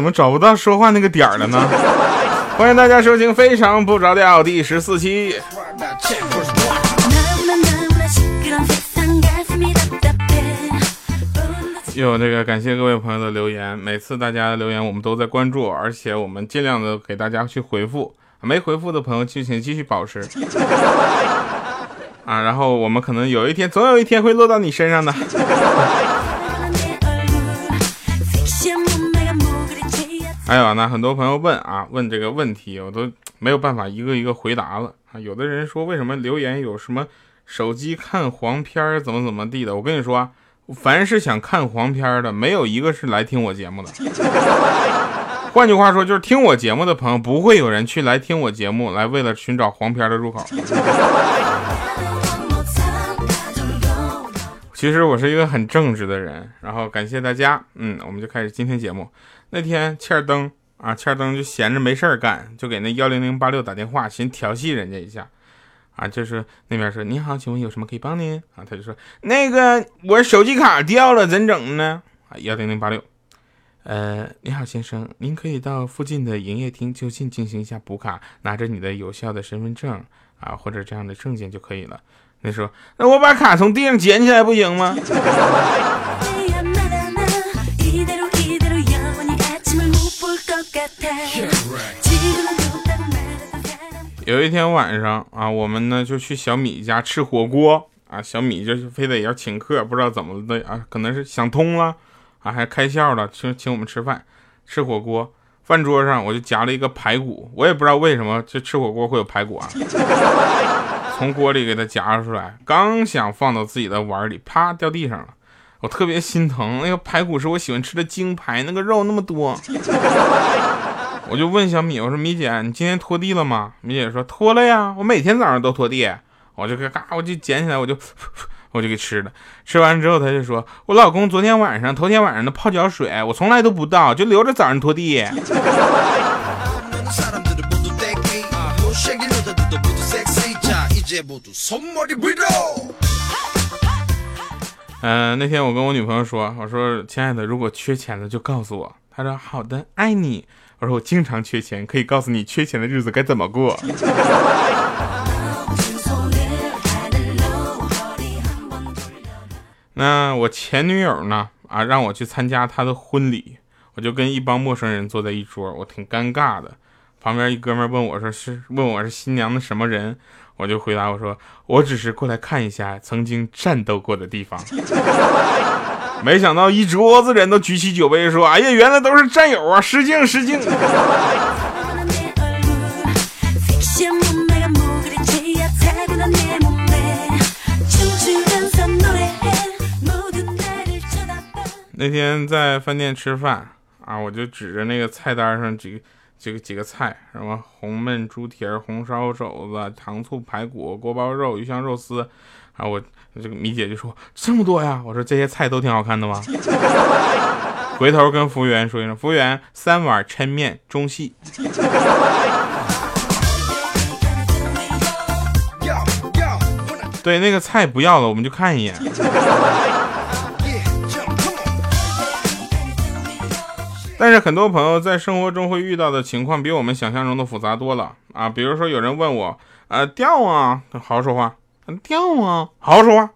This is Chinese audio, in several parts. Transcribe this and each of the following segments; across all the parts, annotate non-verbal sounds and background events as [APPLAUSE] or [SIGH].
哎，怎么找不到说话那个点儿了呢？[LAUGHS] 欢迎大家收听《非常不着调》第十四期。有这个感谢各位朋友的留言，每次大家的留言我们都在关注，而且我们尽量的给大家去回复。没回复的朋友就 [LAUGHS] 请继续保持啊，然后我们可能有一天，总有一天会落到你身上的。还有呢很多朋友问啊，问这个问题，我都没有办法一个一个回答了啊。有的人说为什么留言有什么手机看黄片怎么怎么地的？我跟你说，凡是想看黄片的，没有一个是来听我节目的。换句话说，就是听我节目的朋友，不会有人去来听我节目，来为了寻找黄片的入口。其实我是一个很正直的人，然后感谢大家，嗯，我们就开始今天节目。那天欠儿登啊，欠儿登就闲着没事儿干，就给那幺零零八六打电话，寻调戏人家一下，啊，就是那边说你好，请问有什么可以帮您？啊，他就说那个我手机卡掉了，怎整呢？啊，幺零零八六。呃，你好，先生，您可以到附近的营业厅就近进行一下补卡，拿着你的有效的身份证啊，或者这样的证件就可以了。你说，那我把卡从地上捡起来不行吗？有一天晚上啊，我们呢就去小米家吃火锅啊，小米就是非得要请客，不知道怎么的啊，可能是想通了。啊，还开窍了，请请我们吃饭，吃火锅。饭桌上我就夹了一个排骨，我也不知道为什么这吃火锅会有排骨啊。从锅里给它夹出来，刚想放到自己的碗里，啪掉地上了。我特别心疼，那个排骨是我喜欢吃的精排，那个肉那么多。我就问小米，我说米姐，你今天拖地了吗？米姐说拖了呀，我每天早上都拖地。我就嘎，我就捡起来，我就。我就给吃了，吃完之后他就说：“我老公昨天晚上、头天晚上的泡脚水，我从来都不倒，就留着早上拖地。”嗯，那天我跟我女朋友说：“我说亲爱的，如果缺钱了就告诉我。”她说：“好的，爱你。”我说：“我经常缺钱，可以告诉你缺钱的日子该怎么过。[LAUGHS] ”那我前女友呢？啊，让我去参加她的婚礼，我就跟一帮陌生人坐在一桌，我挺尴尬的。旁边一哥们问我说：“是问我是新娘的什么人？”我就回答我说：“我只是过来看一下曾经战斗过的地方。[LAUGHS] ”没想到一桌子人都举起酒杯说：“哎呀，原来都是战友啊！失敬失敬。”那天在饭店吃饭啊，我就指着那个菜单上几个几个几个菜，什么红焖猪蹄儿、红烧肘子、糖醋排骨、锅包肉、鱼香肉丝，啊，我这个米姐就说这么多呀，我说这些菜都挺好看的吗？[LAUGHS] 回头跟服务员说一声，服务员三碗抻面中细。[LAUGHS] 对，那个菜不要了，我们就看一眼。但是很多朋友在生活中会遇到的情况比我们想象中的复杂多了啊！比如说有人问我，呃，掉啊，好好说话，掉啊，好好说话。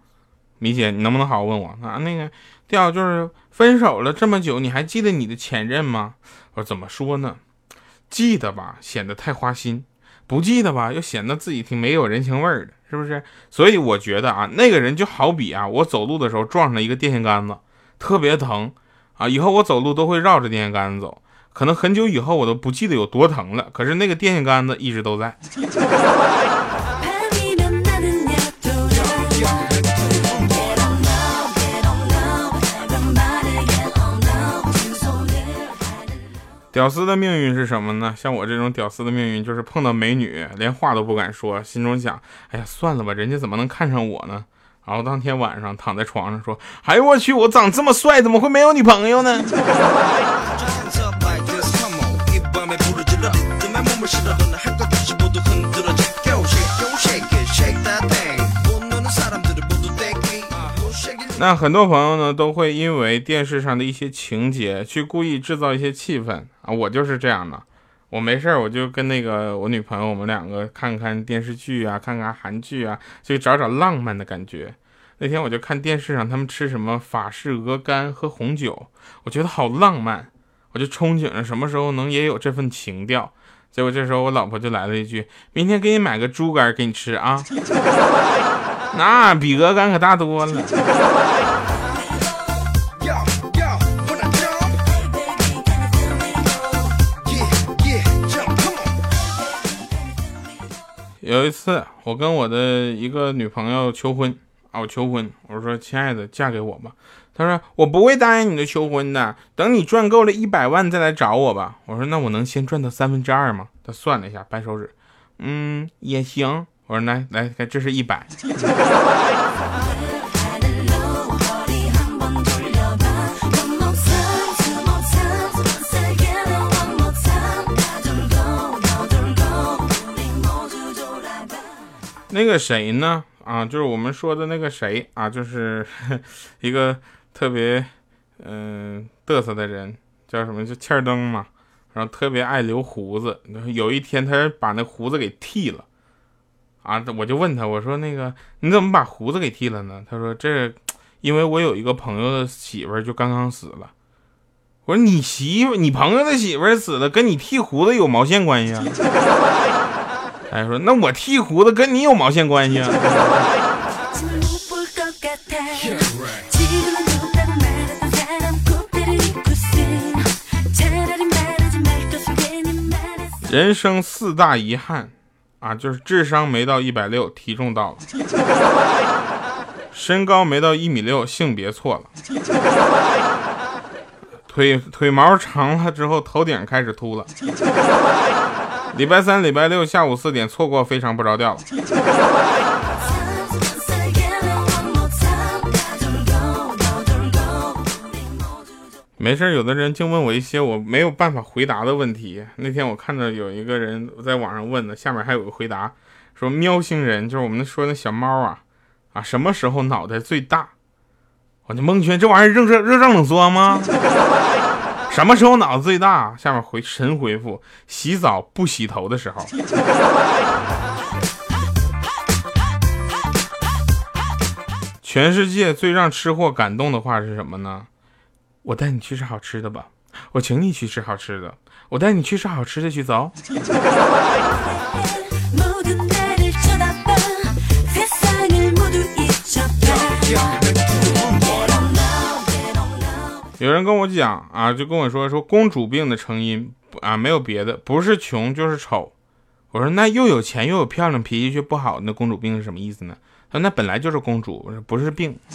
米姐，你能不能好好问我啊？那个掉就是分手了这么久，你还记得你的前任吗？我说怎么说呢？记得吧，显得太花心；不记得吧，又显得自己挺没有人情味儿的，是不是？所以我觉得啊，那个人就好比啊，我走路的时候撞上了一个电线杆子，特别疼。啊，以后我走路都会绕着电线杆子走，可能很久以后我都不记得有多疼了，可是那个电线杆子一直都在。屌丝的命运是什么呢？像我这种屌丝的命运就是碰到美女连话都不敢说，心中想：哎呀，算了吧，人家怎么能看上我呢？然后当天晚上躺在床上说：“哎呦我去，我长这么帅，怎么会没有女朋友呢？”那很多朋友呢都会因为电视上的一些情节去故意制造一些气氛啊，我就是这样的。我没事儿我就跟那个我女朋友，我们两个看看电视剧啊，看看韩剧啊，就找找浪漫的感觉。那天我就看电视上他们吃什么法式鹅肝和红酒，我觉得好浪漫，我就憧憬着什么时候能也有这份情调。结果这时候我老婆就来了一句：“明天给你买个猪肝给你吃啊。[LAUGHS] ”那比鹅肝可大多了。有一次，我跟我的一个女朋友求婚啊，我求婚，我说：“亲爱的，嫁给我吧。”她说：“我不会答应你的求婚的，等你赚够了一百万再来找我吧。”我说：“那我能先赚到三分之二吗？”她算了一下，掰手指，嗯，也行。我说：“来来，这是一百。” [LAUGHS] 那个谁呢？啊，就是我们说的那个谁啊，就是 [LAUGHS] 一个特别嗯嘚瑟的人，叫什么？就欠灯嘛。然后特别爱留胡子。有一天，他把那胡子给剃了。啊，我就问他，我说那个你怎么把胡子给剃了呢？他说这因为我有一个朋友的媳妇儿就刚刚死了。我说你媳妇，你朋友的媳妇儿死了，跟你剃胡子有毛线关系啊？[LAUGHS] 他说：“那我剃胡子跟你有毛线关系啊？”人生四大遗憾啊，就是智商没到一百六，体重到了；身高没到一米六，性别错了；腿腿毛长了之后，头顶开始秃了。礼拜三、礼拜六下午四点错过，非常不着调。没事，有的人净问我一些我没有办法回答的问题。那天我看到有一个人在网上问的，下面还有个回答，说喵星人就是我们说那小猫啊啊，什么时候脑袋最大？我就蒙圈，这玩意儿热热热胀冷缩吗？什么时候脑子最大？下面回神回复：洗澡不洗头的时候。全世界最让吃货感动的话是什么呢？我带你去吃好吃的吧，我请你去吃好吃的，我带你去吃好吃的去走。有人跟我讲啊，就跟我说说公主病的成因啊，没有别的，不是穷就是丑。我说那又有钱又有漂亮，脾气却不好，那公主病是什么意思呢？他说那本来就是公主，不是病。[LAUGHS]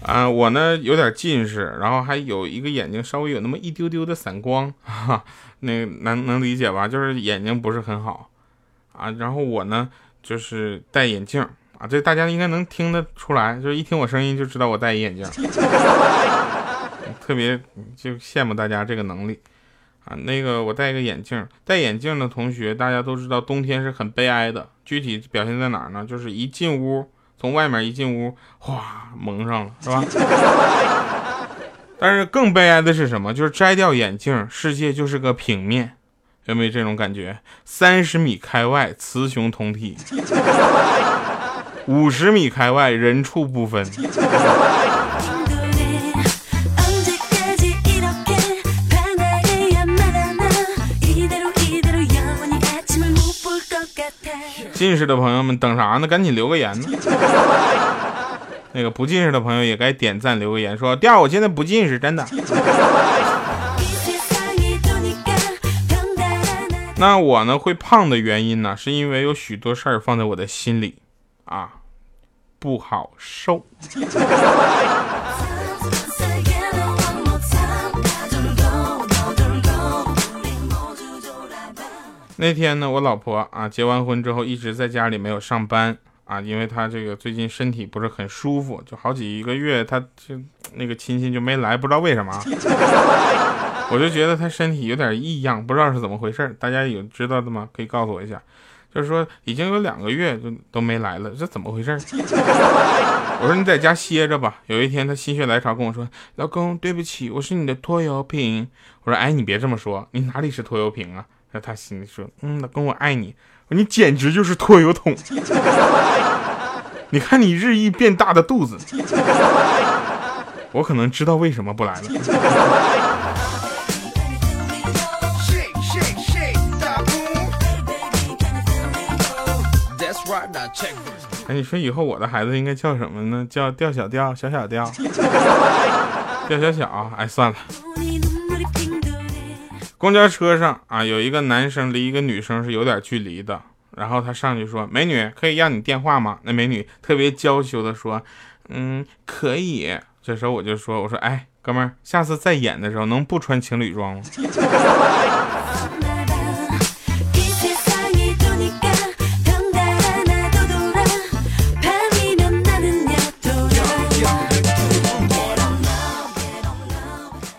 啊，我呢有点近视，然后还有一个眼睛稍微有那么一丢丢的散光，哈，那能能理解吧？就是眼睛不是很好啊。然后我呢就是戴眼镜。这大家应该能听得出来，就是一听我声音就知道我戴一眼镜，[LAUGHS] 特别就羡慕大家这个能力啊。那个我戴一个眼镜，戴眼镜的同学大家都知道，冬天是很悲哀的。具体表现在哪儿呢？就是一进屋，从外面一进屋，哗蒙上了，是吧？[LAUGHS] 但是更悲哀的是什么？就是摘掉眼镜，世界就是个平面，有没有这种感觉？三十米开外，雌雄同体。五十米开外，人畜不分。近视的朋友们等啥呢？赶紧留个言呢。那个不近视的朋友也该点赞留个言，说第二我现在不近视，真的。那我呢会胖的原因呢，是因为有许多事儿放在我的心里。啊，不好受。[LAUGHS] 那天呢，我老婆啊结完婚之后一直在家里没有上班啊，因为她这个最近身体不是很舒服，就好几个月她就那个亲戚就没来，不知道为什么。[LAUGHS] 我就觉得她身体有点异样，不知道是怎么回事大家有知道的吗？可以告诉我一下。就是说已经有两个月就都没来了，这怎么回事？[LAUGHS] 我说你在家歇着吧。有一天他心血来潮跟我说：“老公，对不起，我是你的拖油瓶。”我说：“哎，你别这么说，你哪里是拖油瓶啊？”那他心里说：“嗯，老公，我爱你。”我说：“你简直就是拖油桶。”你看你日益变大的肚子，我可能知道为什么不来了。哎，你说以后我的孩子应该叫什么呢？叫调小调，小小调、调小小。哎，算了。公交车上啊，有一个男生离一个女生是有点距离的，然后他上去说：“美女，可以要你电话吗？”那美女特别娇羞的说：“嗯，可以。”这时候我就说：“我说，哎，哥们儿，下次再演的时候能不穿情侣装吗？” [LAUGHS]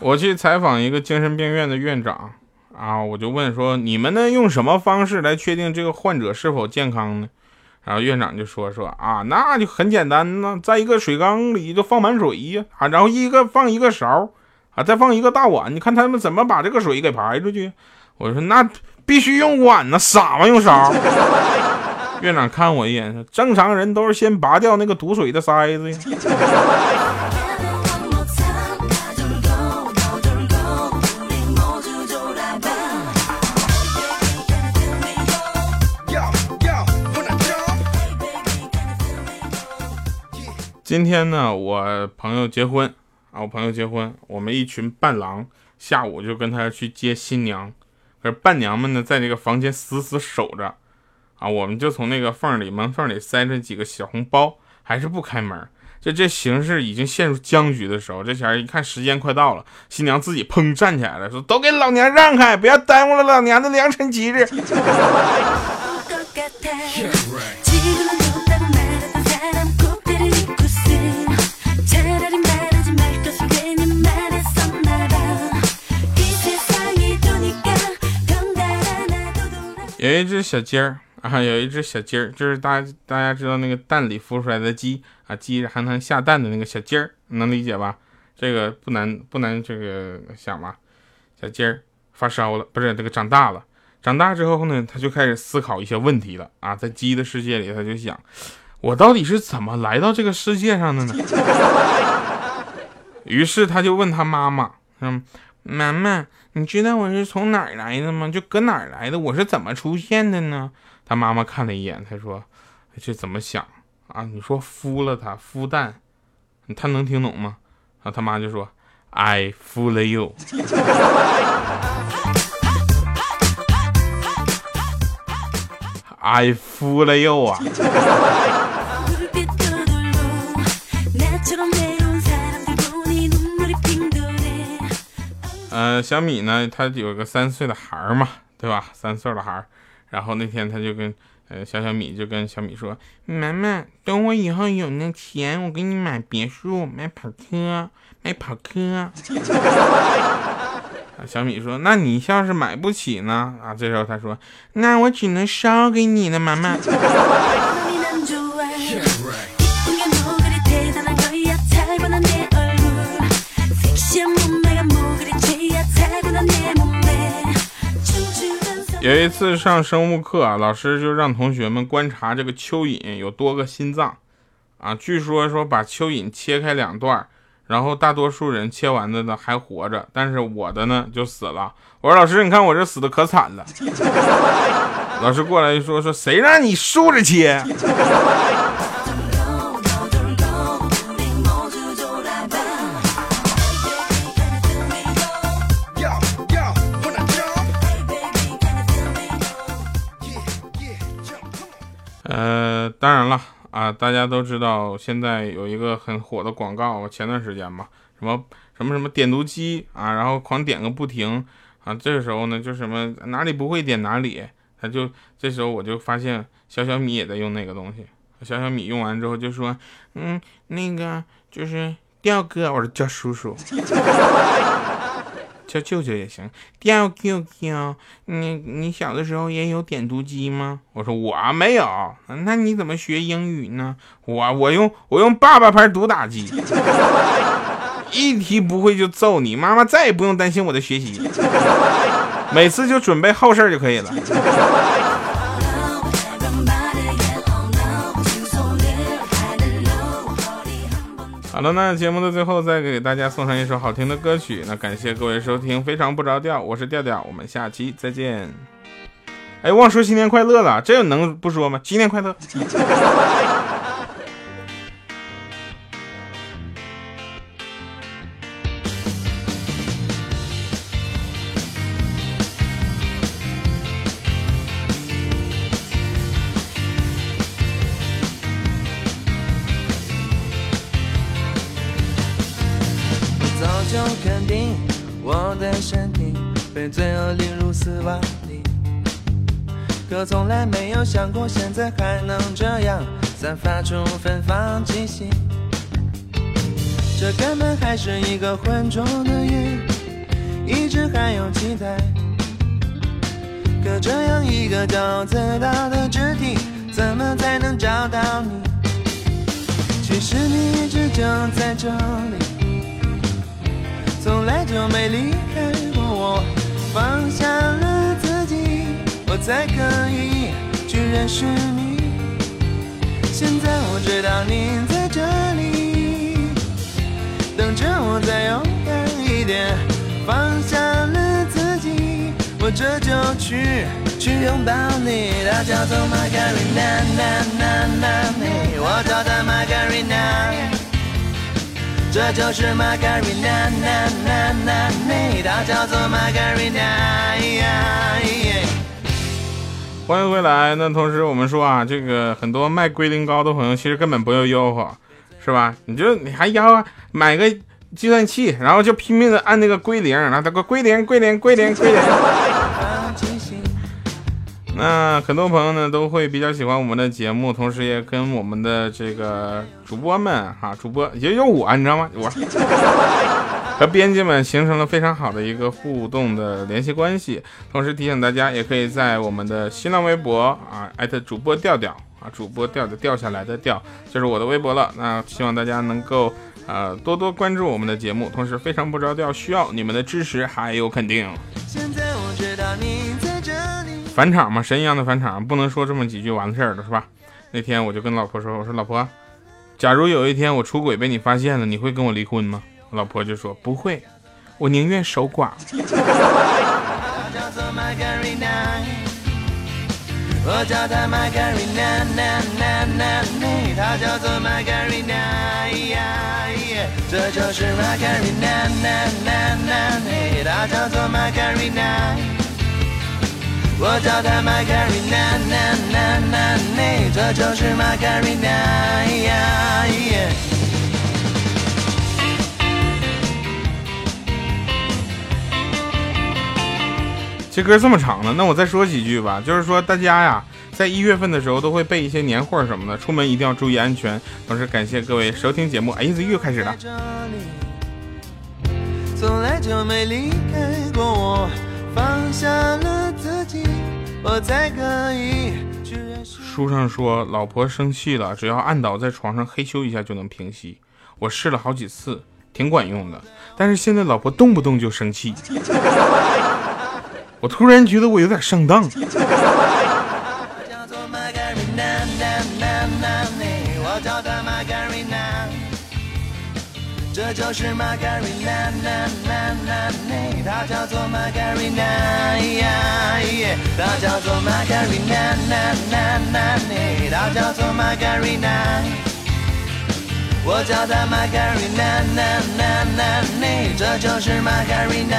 我去采访一个精神病院的院长啊，我就问说：“你们呢用什么方式来确定这个患者是否健康呢？”然后院长就说：“说啊，那就很简单呢，在一个水缸里就放满水呀，啊，然后一个放一个勺，啊，再放一个大碗，你看他们怎么把这个水给排出去？”我说：“那必须用碗呢，傻吗？用勺？”院长看我一眼说：“正常人都是先拔掉那个堵水的塞子呀。”今天呢，我朋友结婚啊，我朋友结婚，我们一群伴郎下午就跟他去接新娘，可是伴娘们呢，在这个房间死死守着啊，我们就从那个缝里门缝里塞着几个小红包，还是不开门。这这形势已经陷入僵局的时候，这前一看时间快到了，新娘自己砰站起来了，说：“都给老娘让开，不要耽误了老娘的良辰吉日。[LAUGHS] ”有一只小鸡儿啊，有一只小鸡儿，就是大家大家知道那个蛋里孵出来的鸡啊，鸡还能下蛋的那个小鸡儿，能理解吧？这个不难不难这个想吧？小鸡儿发烧了，不是这个长大了，长大之后呢，他就开始思考一些问题了啊，在鸡的世界里，他就想，我到底是怎么来到这个世界上的呢？[LAUGHS] 于是他就问他妈妈，嗯。妈妈，你知道我是从哪儿来的吗？就搁哪儿来的？我是怎么出现的呢？他妈妈看了一眼，他说：“这怎么想啊？你说孵了他，孵蛋，他能听懂吗？”然后他妈就说：“I fool you。[LAUGHS] ”I fool you 啊！呃，小米呢，他有个三岁的孩儿嘛，对吧？三岁的孩儿，然后那天他就跟呃小小米就跟小米说：“妈妈，等我以后有那钱，我给你买别墅，买跑车，买跑车。[LAUGHS] ”小米说：“那你要是买不起呢？”啊，这时候他说：“那我只能烧给你了，妈妈。” [LAUGHS] 有一次上生物课啊，老师就让同学们观察这个蚯蚓有多个心脏啊。据说说把蚯蚓切开两段，然后大多数人切完的呢还活着，但是我的呢就死了。我说老师，你看我这死的可惨了。[LAUGHS] 老师过来就说说谁让你竖着切？[LAUGHS] 当然了啊，大家都知道现在有一个很火的广告，前段时间嘛，什么什么什么点读机啊，然后狂点个不停啊，这个时候呢，就什么哪里不会点哪里，他就这时候我就发现小小米也在用那个东西，小小米用完之后就说，嗯，那个就是调哥，我说叫叔叔，[LAUGHS] 叫舅舅也行。叫舅舅你你小的时候也有点读机吗？我说我没有。那你怎么学英语呢？我我用我用爸爸牌读打机，[LAUGHS] 一题不会就揍你。妈妈再也不用担心我的学习，每次就准备后事就可以了。好了，那节目的最后再给大家送上一首好听的歌曲。那感谢各位收听，非常不着调，我是调调，我们下期再见。哎，忘说新年快乐了，这能不说吗？新年快乐。就肯定我的身体被罪恶淋入死亡里，可从来没有想过现在还能这样散发出芬芳气息。这根本还是一个浑浊的夜，一直还有期待。可这样一个高自大的肢体，怎么才能找到你？其实你一直就在这里。从来就没离开过我，放下了自己，我才可以去认识你。现在我知道你在这里，等着我再勇敢一点。放下了自己，我这就去去拥抱你。她叫做 Margarina，我叫她 Margarina。这就是玛格丽娜，娜娜娜，她叫做玛格丽娜。欢迎回来。那同时我们说啊，这个很多卖龟苓膏的朋友其实根本不用吆喝，是吧？你就你还吆喝买个计算器，然后就拼命的按那个归零，然后他个归零归零归零归零。那很多朋友呢都会比较喜欢我们的节目，同时也跟我们的这个主播们哈，主播也有我，你知道吗？我和编辑们形成了非常好的一个互动的联系关系。同时提醒大家，也可以在我们的新浪微博啊，艾特主播调调啊，主播调调掉下来的调，就是我的微博了。那希望大家能够呃多多关注我们的节目，同时非常不着调，需要你们的支持还有肯定。现在我知道你。返场嘛，神一样的返场，不能说这么几句完事儿了，是吧？那天我就跟老婆说：“我说老婆，假如有一天我出轨被你发现了，你会跟我离婚吗？”老婆就说：“不会，我宁愿守寡。”我叫她玛格丽娜，娜娜娜，这就是玛格丽娜。这歌这么长呢，那我再说几句吧。就是说，大家呀，在一月份的时候都会备一些年货什么的，出门一定要注意安全。同时感谢各位收听节目。哎，这又开始了。从来就没离开过我，放下了自己。我才可以书上说，老婆生气了，只要按倒在床上嘿咻一下就能平息。我试了好几次，挺管用的。但是现在老婆动不动就生气，[LAUGHS] 我突然觉得我有点上当。[LAUGHS] 这就是玛格丽娜，娜娜娜，她叫做玛格丽娜，她叫做玛格丽娜，娜娜娜，她叫做玛格丽娜。我叫她玛格丽娜，娜娜娜，这就是玛格丽娜。